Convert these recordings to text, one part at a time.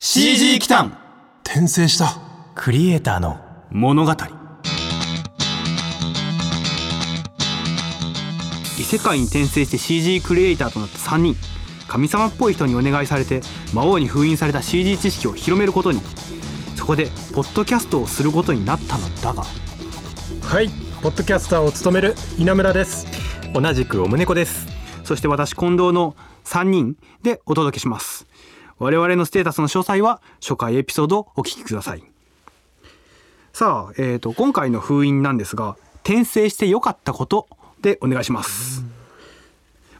CG 機関転生した。クリエイターの物語。異世界に転生して CG クリエイターとなった3人。神様っぽい人にお願いされて魔王に封印された CG 知識を広めることに。そこでポッドキャストをすることになったのだが。はいポッドキャスターを務める稲村です。同じくおむねこです。そして私近藤の3人でお届けします我々のステータスの詳細は初回エピソードをお聞きください。さあ、えー、と今回の封印なんですが転生して良かったことでお願いします、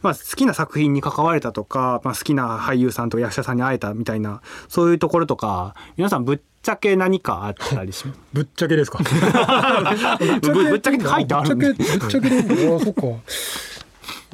まあ、好きな作品に関われたとか、まあ、好きな俳優さんと役者さんに会えたみたいなそういうところとか皆さんぶっちゃけ何かあったりします？ぶっちゃけですか？ぶぶっちゃけって書いてあるんでぶっちゃけぶっちゃけでああそっか。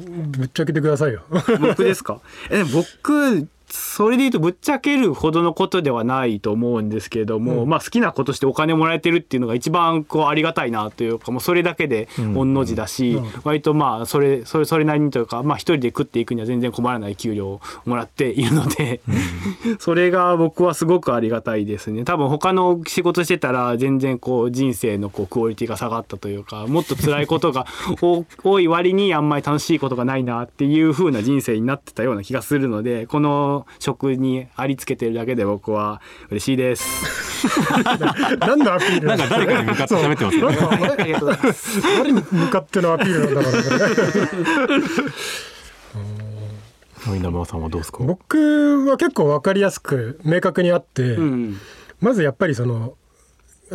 ぶっちゃけてくださいよ。僕ですか？え僕それで言うとぶっちゃけるほどのことではないと思うんですけれども、うん。まあ好きなことしてお金もらえてるっていうのが一番こうありがたいなというかもうそれだけで御の字だし、うん。割とまあそれそれそれなりにというかまあ一人で食っていくには全然困らない給料をもらっているので、それが僕はすごくありがたいですね。多分他の仕事してたら全然こう人生のこうクオリティが下がったというかもっと辛いことが 多多い割にあんまり楽しいことがないなっていう風な人生になってたような気がするのでこの職にありつけてるだけで僕は嬉しいです。何のアピール。なんか誰かに向かって喋ってますよね。なんかあれありがとうございます。誰に向かってのアピールなんだろう稲村さんはどうですか？僕は結構わかりやすく明確にあって、うん。まずやっぱりその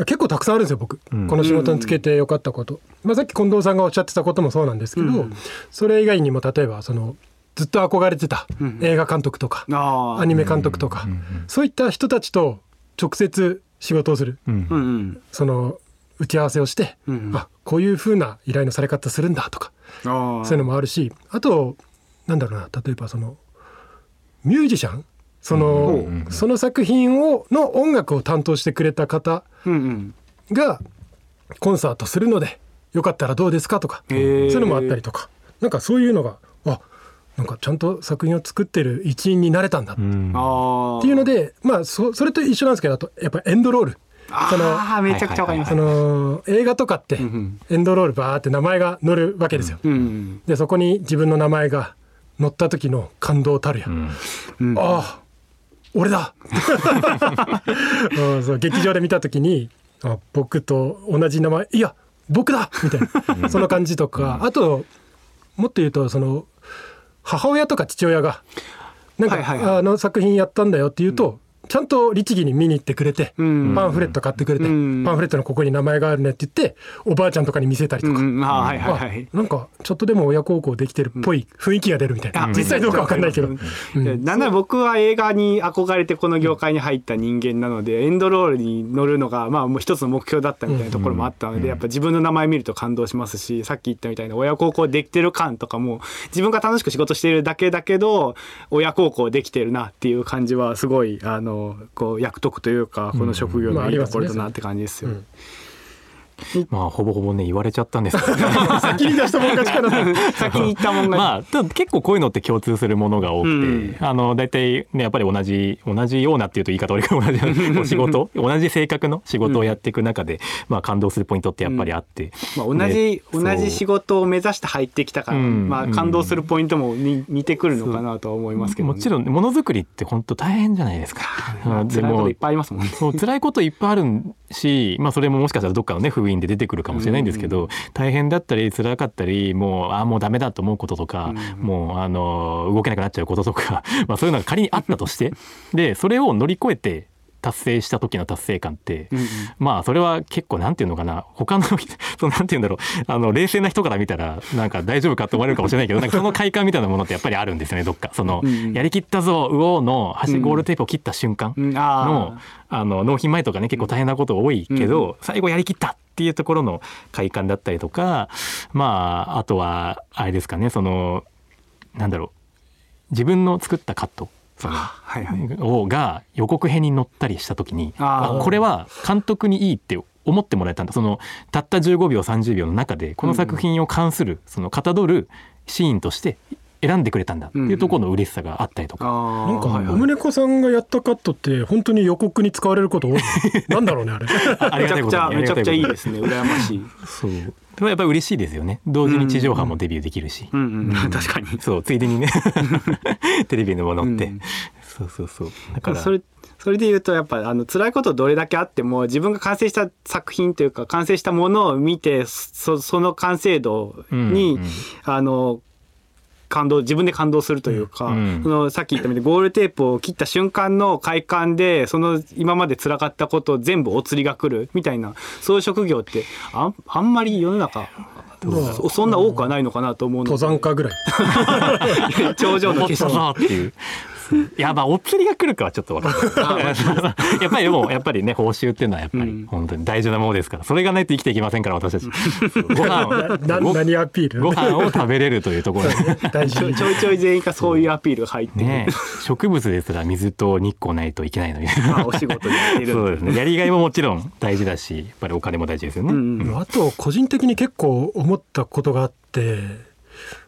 結構たくさんあるんですよ僕、うん。この仕事につけてよかったこと、まあ、さっき近藤さんがおっしゃってたこともそうなんですけど、うん。それ以外にも例えばそのずっと憧れてた。うん映画監督とか、アニメ監督とか、そういった人たちと直接仕事をする。その打ち合わせをして、うんあこういう風な依頼のされ方するんだとかそういうのもあるしあとなんだろうな例えばそのミュージシャン？その,、その作品をの音楽を担当してくれた方がコンサートするのでよかったらどうですかとか、そういうのもあったりとか。なんかそういうのがあなんかちゃんと作品を作ってる一員になれたんだ。っうん。あていうのでまあそそれと一緒なんですけどあとやっぱエンドロール。そのあーめちゃくちゃわかります。その映画とかってうんうん。エンドロールバーって名前が載るわけですよ。うんでそこに自分の名前が載った時の感動たるや、うん。うん。ああ俺だ。うんそう劇場で見た時にあ僕と同じ名前いや僕だみたいな。その感じとか、あともっと言うとその母親とか父親がなんか、はいはいはい。あの作品やったんだよって言うと、ちゃんと律儀に見に行ってくれて、うん。パンフレット買ってくれて、うん。パンフレットのここに名前があるねって言っておばあちゃんとかに見せたりとか、うん。はいはいはい。あなんかちょっとでも親孝行できてるっぽい雰囲気が出るみたいな、あ実際どうかわかんないけど、なんなら僕は映画に憧れてこの業界に入った人間なのでエンドロールに乗るのがまあもう一つの目標だったみたいなところもあったのでやっぱ自分の名前見ると感動しますしさっき言ったみたいな親孝行できてる感とかも自分が楽しく仕事しているだけだけど親孝行できてるなっていう感じはすごいあのこう役得というかこの職業のいいところだなって感じですよ。うんまあほぼほぼね言われちゃったんですけど。ね 先に出したもん勝ちかな。先に言ったもんが、まあただ結構こういうのって共通するものが多くて、うん。あの大体ねやっぱり同じ同じようなっていうと言い方悪いけど同じお仕事。同じ性格の仕事をやっていく中で、まあ感動するポイントってやっぱりあって、まあ、同じ、ね同じ仕事を目指して入ってきたから、うん。まあ、感動するポイントもに似てくるのかなとは思いますけど、もちろんものづくりって本当大変じゃないですか。まあ、でも辛いこといっぱいありますもんね。そう辛いこといっぱいあるし、まあ、それももしかしたらどっかのね封印で出てくるかもしれないんですけど、大変だったり辛かったりもうああもうダメだと思うこととか、うんもうあの動けなくなっちゃうこととか まあそういうのが仮にあったとして でそれを乗り越えて達成した時の達成感って、うんうん。まあそれは結構なんていうのかな他の人 そのなんていうんだろうあの冷静な人から見たらなんか大丈夫かと思われるかもしれないけどなんかその快感みたいなものってやっぱりあるんですよねどっか。その、うんうんやりきったぞうおーの端ゴールテープを切った瞬間うん。あの,、あの納品前とかね結構大変なこと多いけど、最後やりきったっていうところの快感だったりとかまああとはあれですかねそのなんだろう自分の作ったカットそのはいはい。をが予告編に載ったりした時にあこれは監督にいいって思ってもらえたんだ。そのたった15秒30秒の中でこの作品を関するそのかたどるシーンとして選んでくれたんだっていうところの嬉しさがあったりとか、あなんか、はいはい。おむねこさんがやったカットって本当に予告に使われること多い。なんだろうねあれ。ありめちゃくちゃめちゃくちゃいいですね。羨ましい。そう。でもやっぱり嬉しいですよね。同時に地上波もデビューできるし、うんうん確かに。そうついでにね。テレビのものって、うん。そうそうそう。だから。それそれで言うとやっぱあの辛いことどれだけあっても自分が完成した作品というか完成したものを見てそその完成度に、うんうん。あの感動自分で感動するというか、うん。そのさっき言ったみたいにゴールテープを切った瞬間の快感でその今まで辛かったことを全部お釣りが来るみたいなそういう職業ってあんあんまり世の中そそんな多くはないのかなと思うの登山家ぐらい。で 頂上の思った景色なっていう。いやまあお釣りが来るかはちょっと分かんない。やっぱりでもやっぱりね報酬っていうのはやっぱりうん本当に大事なものですからそれがないと生きていけませんから私たち。ご飯を何アピールご飯を食べれるというところで。大事ちょいちょいちょい全員がそういうアピールが入ってる、ね。植物ですら水と日光ないといけないのに。まあお仕事にやってる。そうですね。やりがいももちろん大事だしやっぱりお金も大事ですよね、うん。うん。あと個人的に結構思ったことがあって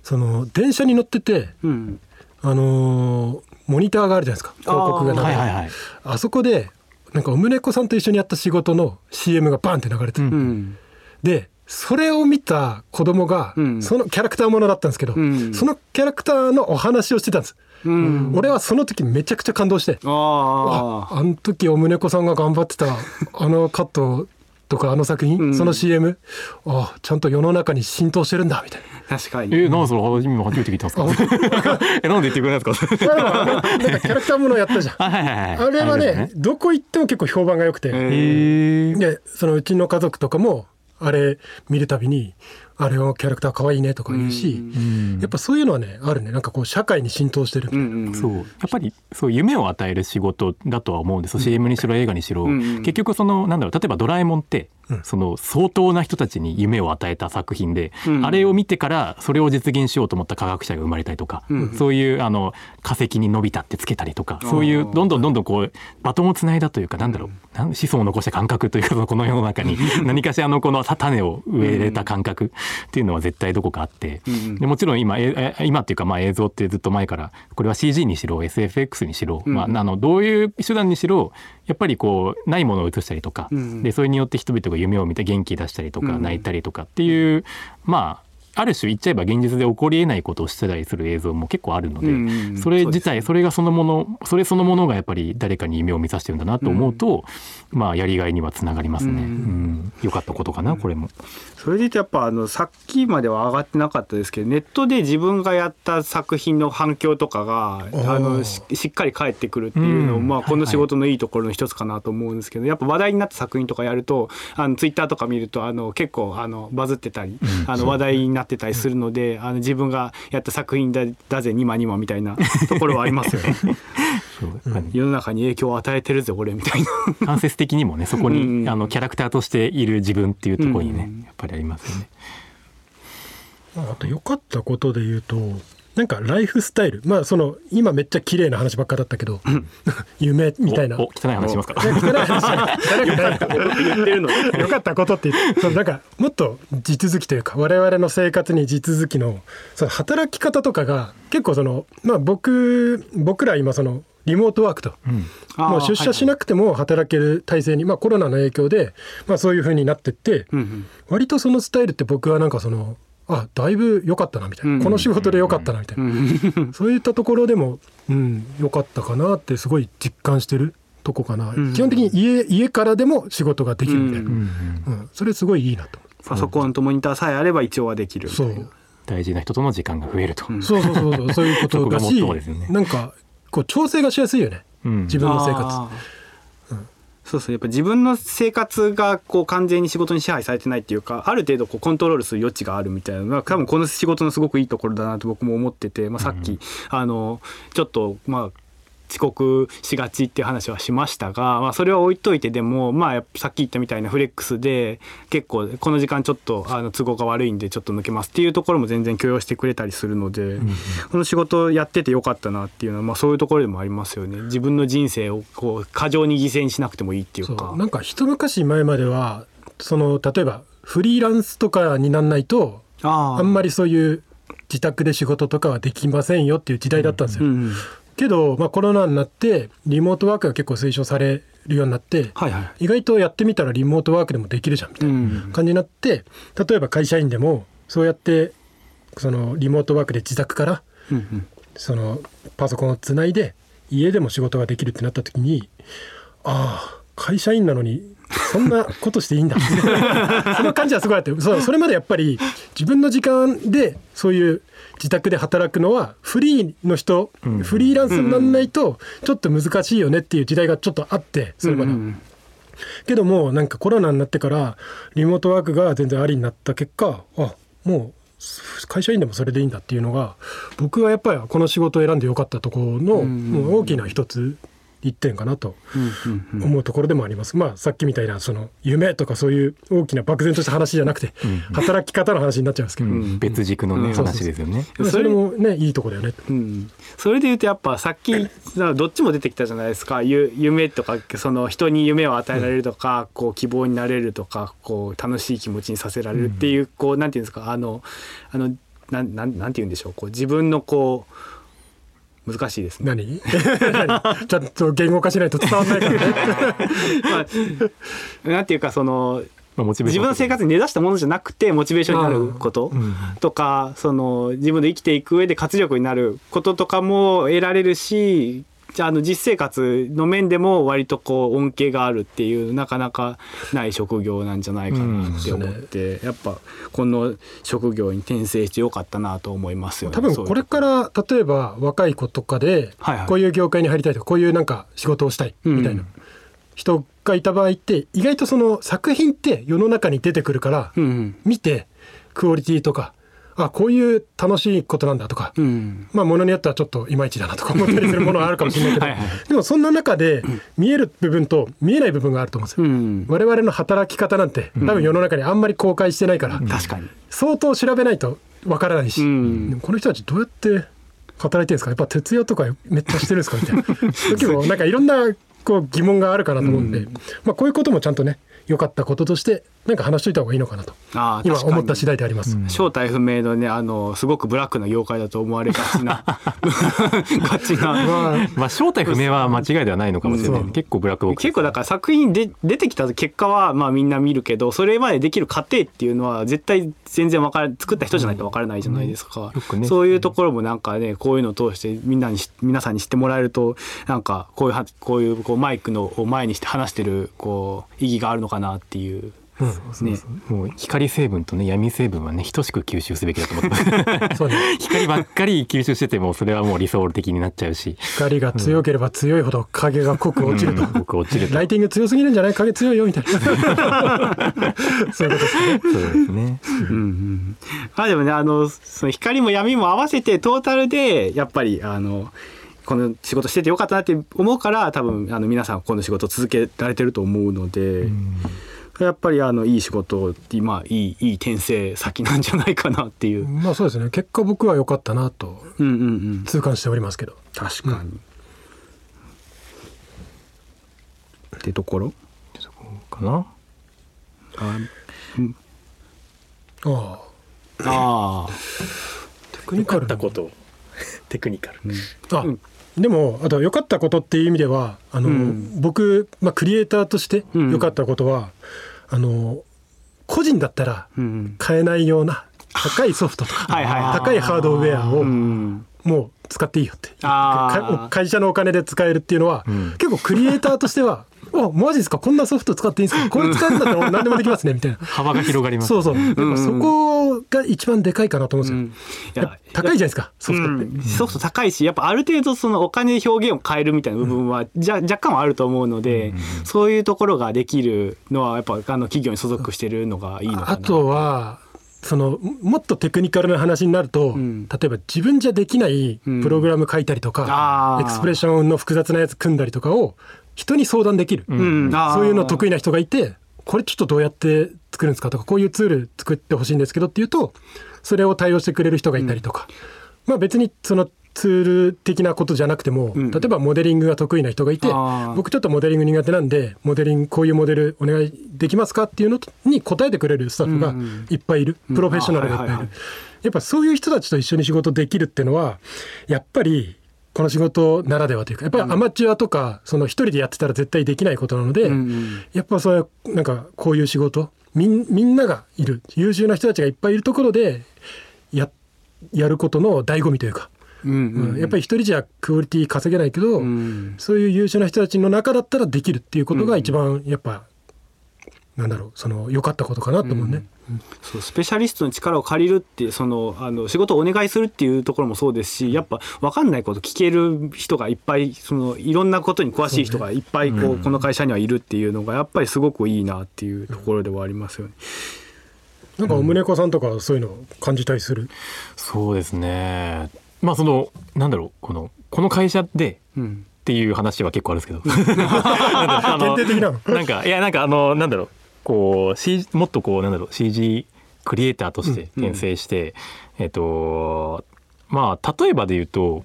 その電車に乗っててうん。あのーモニターがあるじゃないですか。広告が流れて。はいはいはい。あそこでなんかおむねこさんと一緒にやった仕事の CM がバンって流れて。る、うん。うん。でそれを見た子供が、うん。そのキャラクターものだったんですけど、うん。そのキャラクターのお話をしてたんです、うん。俺はその時めちゃくちゃ感動して。あああの時おむねこさんが頑張ってたあのカットとかあの作品、うん。その CM あちゃんと世の中に浸透してるんだみたいな。あ確かに。えなんそれ初め初めて聞いたんですか？えなんで言ってくれないんですか？なんかキャラクターものやったじゃん。あ はいはいはい。あれはねですどこ行っても結構評判が良くて、えへえでそのうちの家族とかもあれ見るたびにあれのキャラクター可愛いねとか言うし、うん。やっぱそういうのはねあるね。なんかこう社会に浸透してる、うんうんそう。やっぱりそう夢を与える仕事だとは思うんです、CM にしろ映画にしろ、うんうん結局そのなんだろう例えば「ドラえもん」って、うんその相当な人たちに夢を与えた作品で、うん。あれを見てからそれを実現しようと思った科学者が生まれたりとか、うん。そういうあの化石に伸びたってつけたりとかあー。そういうどんどんどんどんこうバトンをつないだというかなんだろう、なん子孫を残した感覚というか この世の中に 何かしらのこの種を植えれた感覚っていうのは絶対どこかあって、うん。でもちろん今ええ今っていうかまあ映像ってずっと前からこれは CG にしろ SFX にしろ、うん。まあ、あのどういう手段にしろやっぱりこうないものを映したりとか、うん。でそれによって人々が夢を見て元気出したりとかうん泣いたりとかっていう、まあある種言っちゃえば現実で起こりえないことをしてたりする映像も結構あるので、それ自体それがそのものそれそのものがやっぱり誰かに夢を見させてるんだなと思うと、まあやりがいにはつながりますね。うんうんよかったことかなこれも。それで言うとやっぱあのさっきまでは上がってなかったですけどネットで自分がやった作品の反響とかがあのーししっかり返ってくるっていうのまあ、この仕事のいいところの一つかなと思うんですけど、やっぱ話題になった作品とかやるとあのツイッターとか見るとあの結構あのバズってたり、うん。あの話題になってたりするので、あの自分がやった作品だだぜニマニマみたいな ところはありますよね。世の中に影響を与えてるぜ俺みたいな。間接的にもねそこに、うんあのキャラクターとしている自分っていうところにね、うんやっぱりありますよね。あと良かったことで言うとなんかライフスタイル。まあその今めっちゃ綺麗な話ばっかだったけど 夢みたいな。おお汚い話しますか？汚い話。言ってるの。に良かったことって言ってそのなんかもっと地続きというか我々の生活に地続きのその働き方とかが結構そのまあ僕僕ら今そのリモートワークとうん。もう出社しなくても働ける体制に、まあ、コロナの影響で、まあ、そういう風になってって、うんうん。割とそのスタイルって僕はなんかそのあだいぶ良かったなみたいな、うん。この仕事で良かったなみたいな、うん。そういったところでもうん良かったかなってすごい実感してるとこかな、ん。基本的に家家からでも仕事ができるみたいな、ううん。それすごいいいなと。パソコンとモニターさえあれば一応はできる。そう。大事な人との時間が増えると。ん。そうそうそうそうそういうことだしね。なんかこう調整がしやすいよね。うん。自分の生活そうそうやっぱ自分の生活がこう完全に仕事に支配されてないっていうかある程度こうコントロールする余地があるみたいなのが多分この仕事のすごくいいところだなと僕も思ってて、まあ、さっき、あのちょっとまあ遅刻しがちっていう話はしましたが、まあ、それは置いといてでも、まあ、さっき言ったみたいなフレックスで結構この時間ちょっとあの都合が悪いんでちょっと抜けますっていうところも全然許容してくれたりするので、この仕事やっててよかったなっていうのは、まあ、そういうところでもありますよね。自分の人生をこう過剰に犠牲にしなくてもいいっていうか。そう。なんか一昔前まではその例えばフリーランスとかになんないとああんまりそういう自宅で仕事とかはできませんよっていう時代だったんですよ。うんけど、まあ、コロナになってリモートワークが結構推奨されるようになって、はいはい。意外とやってみたらリモートワークでもできるじゃんみたいなうん。感じになって例えば会社員でもそうやってそのリモートワークで自宅からうんうん。そのパソコンをつないで家でも仕事ができるってなった時にああ会社員なのにそんなことしていいんだ。その感じはすごいあってそうそれまでやっぱり自分の時間でそういう自宅で働くのはフリーの人、フリーランスにならないとちょっと難しいよねっていう時代がちょっとあってそれまで。は。うん。けどもなんかコロナになってからリモートワークが全然ありになった結果あもう会社員でもそれでいいんだっていうのが僕はやっぱりこの仕事を選んでよかったところの大きな一つ一点かなと思うところでもあります。まあさっきみたいなその夢とかそういう大きな漠然とした話じゃなくて働き方の話になっちゃうんですけど、うん。別軸のね、うん。話ですよね。まあそれもねいいとこだよね。うん、それで言うとやっぱさっきどっちも出てきたじゃないですか。ゆ夢とかその人に夢を与えられるとか、こう希望になれるとかこう楽しい気持ちにさせられるっていう、こうなんていうんですかあのあのなんなんなんて言うんでしょう。こう自分のこう難しいですね。何？何？ちゃんと言語化しないと伝わらないからね。まあ、なんていうかその自分の生活に根ざしたものじゃなくてモチベーションになることうんとかその自分で生きていく上で活力になることとかも得られるしじゃああの実生活の面でも割とこう恩恵があるっていうなかなかない職業なんじゃないかなって思って、やっぱこの職業に転生してよかったなと思いますよね。多分こ。れから例えば若い子とかでこういう業界に入りたいとかこういうなんか仕事をしたいみたいなうん。人がいた場合って意外とその作品って世の中に出てくるからうん。見てクオリティとかあこういう楽しいことなんだとかうん。うんまあものによってはちょっといまいちだなとか思ったりするものはあるかもしれないけどはいはいでもそんな中で見える部分と見えない部分があると思うんですよ。うん。我々の働き方なんて多分世の中にあんまり公開してないから確かに。相当調べないとわからないし、うん。この人たちどうやって働いてるんですか？やっぱ徹夜とかめっちゃしてるんですか？みたいな。時もなんかいろんなこう疑問があるかなと思うんで、まあ、こういうこともちゃんとね良かったこととしてなんか話しといた方がいいのかなと。今思った次第であります。正体不明のねあのすごくブラックな業界だと思われがちな。がちな。まあまあ正体不明は間違いではないのかもしれない、うん。結構ブラックボックス結構だから作品で出てきた結果はまあみんな見るけどそれまでできる過程っていうのは絶対全然わから作った人じゃないとわからないじゃないですか、よくね。そういうところもなんかねこういうのを通してみんなにし皆さんに知ってもらえるとなんかこういうはこういうこうマイクのを前にして話してるこう意義があるのかなっていう。ね、もう光成分とね闇成分はね等しく吸収すべきだと思ってます。光ばっかり吸収しててもそれはもう理想的になっちゃうし。光が強ければ強いほど影が濃く落ちると、うん僕落ちると。ライティング強すぎるんじゃない影強いよみたいな。そういうことですね。そうですねうんうん、まあでもねあのその光も闇も合わせてトータルでやっぱりあのこの仕事しててよかったなって思うから多分あの皆さんこの仕事を続けられてると思うので、やっぱりあのいい仕事まあいいいい転生先なんじゃないかなっていう。まあそうですね。結果僕は良かったなとうんうんうん、痛感しておりますけど。確かに。ってところかな。あああ。あテクニカルな。と。テクニカル。あ、うんでもあと良かったことっていう意味ではあの、うん。僕、まあ、クリエイターとしてうん。良かったことは、あの個人だったらうん。買えないような高いソフトとか、高いハードウェアをうん。もう使っていいよって。会社のお金で使えるっていうのは、ん。結構クリエイターとしては「おマジですか？こんなソフト使っていいんですか？これ使えるんだったら何でもできますね」みたいな。幅が広がります。そうそう。やっぱそこが一番でかいかなと思うんですよ。うん。高いじゃないですか、ソフトって。うん。ソフト高いしやっぱある程度そのお金で表現を変えるみたいな部分は、じゃ若干はあると思うので、そういうところができるのはやっぱあの企業に所属してるのがいいのかな。あとはそのもっとテクニカルな話になると、ん。例えば自分じゃできないプログラム書いたりとか、あー。エクスプレッションの複雑なやつ組んだりとかを人に相談できる、うん。そういうの得意意な人がいてこれちょっとどうやって作るんですかとかこういうツール作ってほしいんですけどっていうとそれを対応してくれる人がいたりとか、まあ別にそのツール的なことじゃなくても、ん。例えばモデリングが得意な人がいて僕ちょっとモデリング苦手なんでモデリングこういうモデルお願いできますかっていうのに答えてくれるスタッフがいっぱいいる、プロフェッショナルがいっぱいいる。あはいはいはいやっぱそういう人たちと一緒に仕事できるっていうのはやっぱりこの仕事ならではというかやっぱりアマチュアとかその一人でやってたら絶対できないことなので、うんうん。やっぱそういうなんかこういう仕事みんみんながいる。優秀な人たちがいっぱいいるところでややることの醍醐味というか、うんうんやっぱり一人じゃクオリティ稼げないけど、うん。そういう優秀な人たちの中だったらできるっていうことが一番やっぱ、なんだろうその良かったことかなと思うね。そうスペシャリストの力を借りるってそのあの仕事をお願いするっていうところもそうですしやっぱ分かんないこと聞ける人がいっぱいそのいろんなことに詳しい人がいっぱいこう、うん。この会社にはいるっていうのがやっぱりすごくいいなっていうところではありますよね。なんかお宗子さんとかそういうの感じたりする？そうですね。まあそのなんだろうこのこの会社でうん。っていう話は結構あるんですけど。なんかいやなんかあのなんだろうこう、C、もっとこうなんだろう CG クリエイターとして転生して、えっとまあ例えばで言うと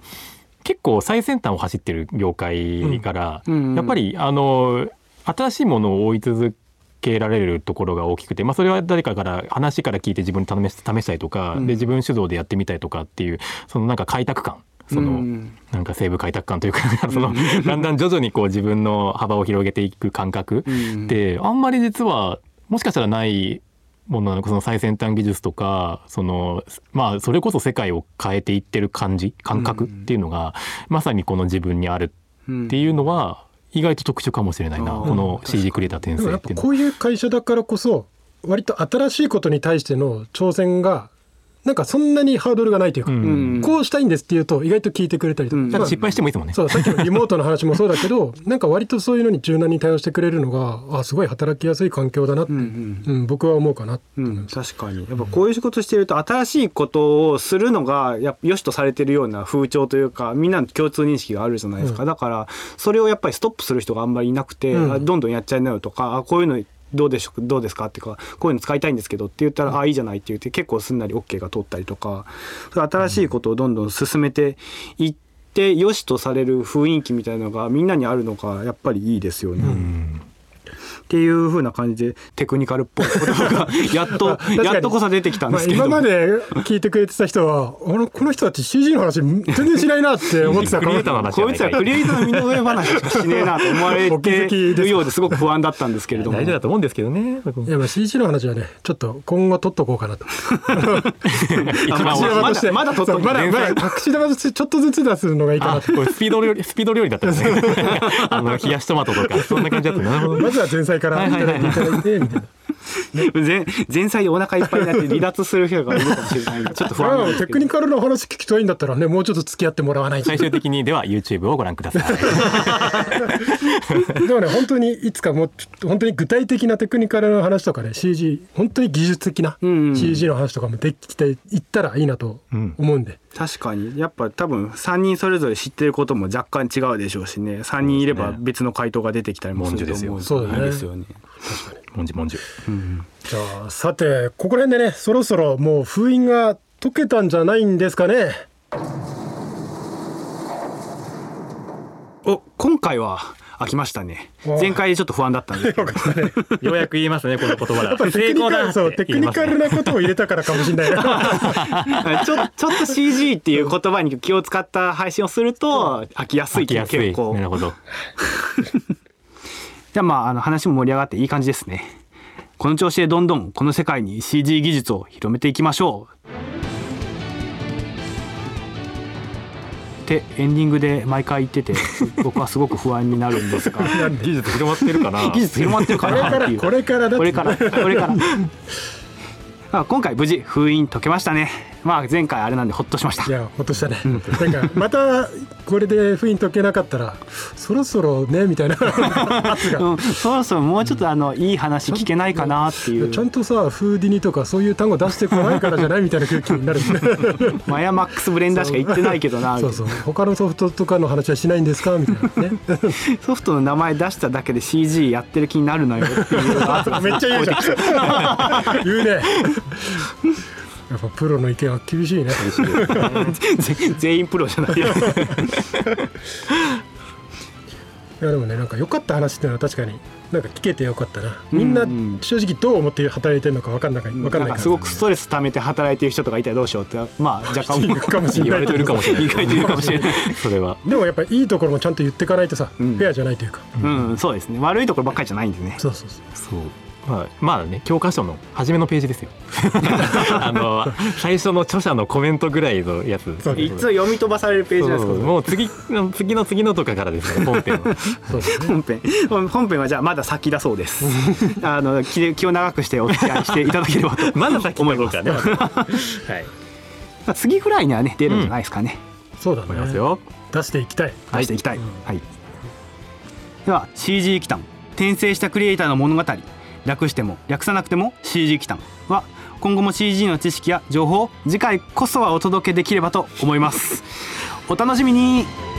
結構最先端を走ってる業界から、うんうん。やっぱりあの新しいものを追い続けられるところが大きくて、まあ、それは誰かから話から聞いて自分に試し試したりとか、うん。で自分主導でやってみたりとかっていうそのなんか開拓感その、うん。なんか西部開拓感というかそのだんだん徐々にこう自分の幅を広げていく感覚。うん。であんまり実はもしかしたらないものなのかその最先端技術とかそのまあそれこそ世界を変えていってる感じ感覚っていうのが、まさにこの自分にあるっていうのは意外と特殊かもしれないな、この CG クリエイター転生っていうのは。こういう会社だからこそ割と新しいことに対しての挑戦がなんかそんなにハードルがないというか、うん。うん。こうしたいんですって言うと意外と聞いてくれたりとか、うん。だから失敗してもいいですもんね。そうさっきの リモートの話もそうだけどなんか割とそういうのに柔軟に対応してくれるのがあすごい働きやすい環境だなって、ううん。ん僕は思うかな、うん、確かに。やっぱこういう仕事してると新しいことをするのがやっぱ良しとされてるような風潮というかみんなの共通認識があるじゃないですか、だからそれをやっぱりストップする人があんまりいなくて、うん。あどんどんやっちゃいなよとかあこういうのどうでしょうどうですかっていうかこういうの使いたいんですけどって言ったら、あいいじゃないって言って結構すんなり OK が通ったりとか新しいことをどんどん進めていって良しとされる雰囲気みたいなのがみんなにあるのがやっぱりいいですよね。うんっていう風な感じでテクニカルっぽい言葉がやっと やっとこそ出てきたんまあ、ですけど、今まで聞いてくれてた人はあのこの人たち CG の話全然しないなって思ってたクリエイターの話じゃこない。いかい。つらクリエイターの身の上話しかしねえなと思われてるようですごく不安だったんですけれども。大丈夫だと思うんですけどね。いやまあ CG の話はねちょっと今後取っとこうかなと。一 番まだ隠し玉として。まだ取っとまだまだ隠し玉としてちょっとずつ出すのがいいかあなと。これスピード料理スピード料理だったんですね。あの冷やしトマトとかそんな感じだった。な。まずは前菜からいただいていただいてみたいな。前前菜でお腹いっぱいになって離脱する人がいるかもしれないんで ちょっと不安なんですけど。テクニカルな話聞きたいんだったらねもうちょっと付き合ってもらわないと。最終的にでは YouTube をご覧ください。でもね本当にいつかもうちょっと本当に具体的なテクニカルな話とかね CG 本当に技術的なうんうん。CG の話とかもできていったらいいなと思うんで、確かに。やっぱ多分3人それぞれ知ってることも若干違うでしょうしね。3人いれば別の回答が出てきたりもすると思うんそうだね。いいですよね。もんじもんじゅ。じゃあさてここら辺でねそろそろもう封印が解けたんじゃないんですかねお今回は飽きましたねお前回ちょっと不安だったんですけど ようやく言いますねこの言葉だ。テクニカルそうテクニカルな。なことを入れたからかもしれないな ちょちょっと CG っていう言葉に気を使った配信をすると飽きやすいっていう飽きやすい。結構なるほど。じゃあまああの話も盛り上がっていい感じですね。この調子でどんどんこの世界に CG 技術を広めていきましょう。ってエンディングで毎回言ってて 僕はすごく不安になるんですが。技術広まってるかな。技術広まってるかこれからなっていう。これからこれからこれから。あ今回無事封印解けましたねまあ前回あれなんでほっとしました。いやほっとしたね、なんかまたこれで封印解けなかったらそろそろねみたいな うん、そろそろもうちょっとあのいい話聞けないかなっていう。ちゃんとさフーディニとかそういう単語出してこないからじゃない？みたいな空気になる。マヤマックスブレンダーしか言ってないけどな そうそう。他のソフトとかの話はしないんですか？みたいなね。ソフトの名前出しただけで CG やってる気になるのよっていうめっちゃ言うじゃん。言うねやっぱプロの意見は厳しいね。ぜ 全員プロじゃない いやでもねなんか良かった話っていうのは確かになんか聞けてよかったな。みんなうん。うん正直どう思って働いてるのか分かんない分かんないすごくストレス溜めて働いてる人とかいたらどうしようってまあ若干 いるかもしれない。言われてるかもしれない。意外といるかもしれない。それは。でもやっぱりいいところもちゃんと言っていかないとさ、うん。フェアじゃないというか、うんそうですね。悪いところばっかりじゃないんでね。そうそうそう。そうまあ、まあね教科書の初めのページですよ。あの最初の著者のコメントぐらいのやつ。そういつも読み飛ばされるページなんですけどもう次の次の次のとかからですね本編のそうですね本編。本本編はじゃあまだ先だそうです。あの気気を長くしてお付き合いしていただければと まだ先の方かね。はい。まあ次ぐらいにはね出るんじゃないですかね、そうだ思いますねよ。出していきたい。出していきたい、はい、では CG 機関転生したクリエイターの物語略しても略さなくても CG 機関は今後も CG の知識や情報を次回こそはお届けできればと思います。お楽しみに。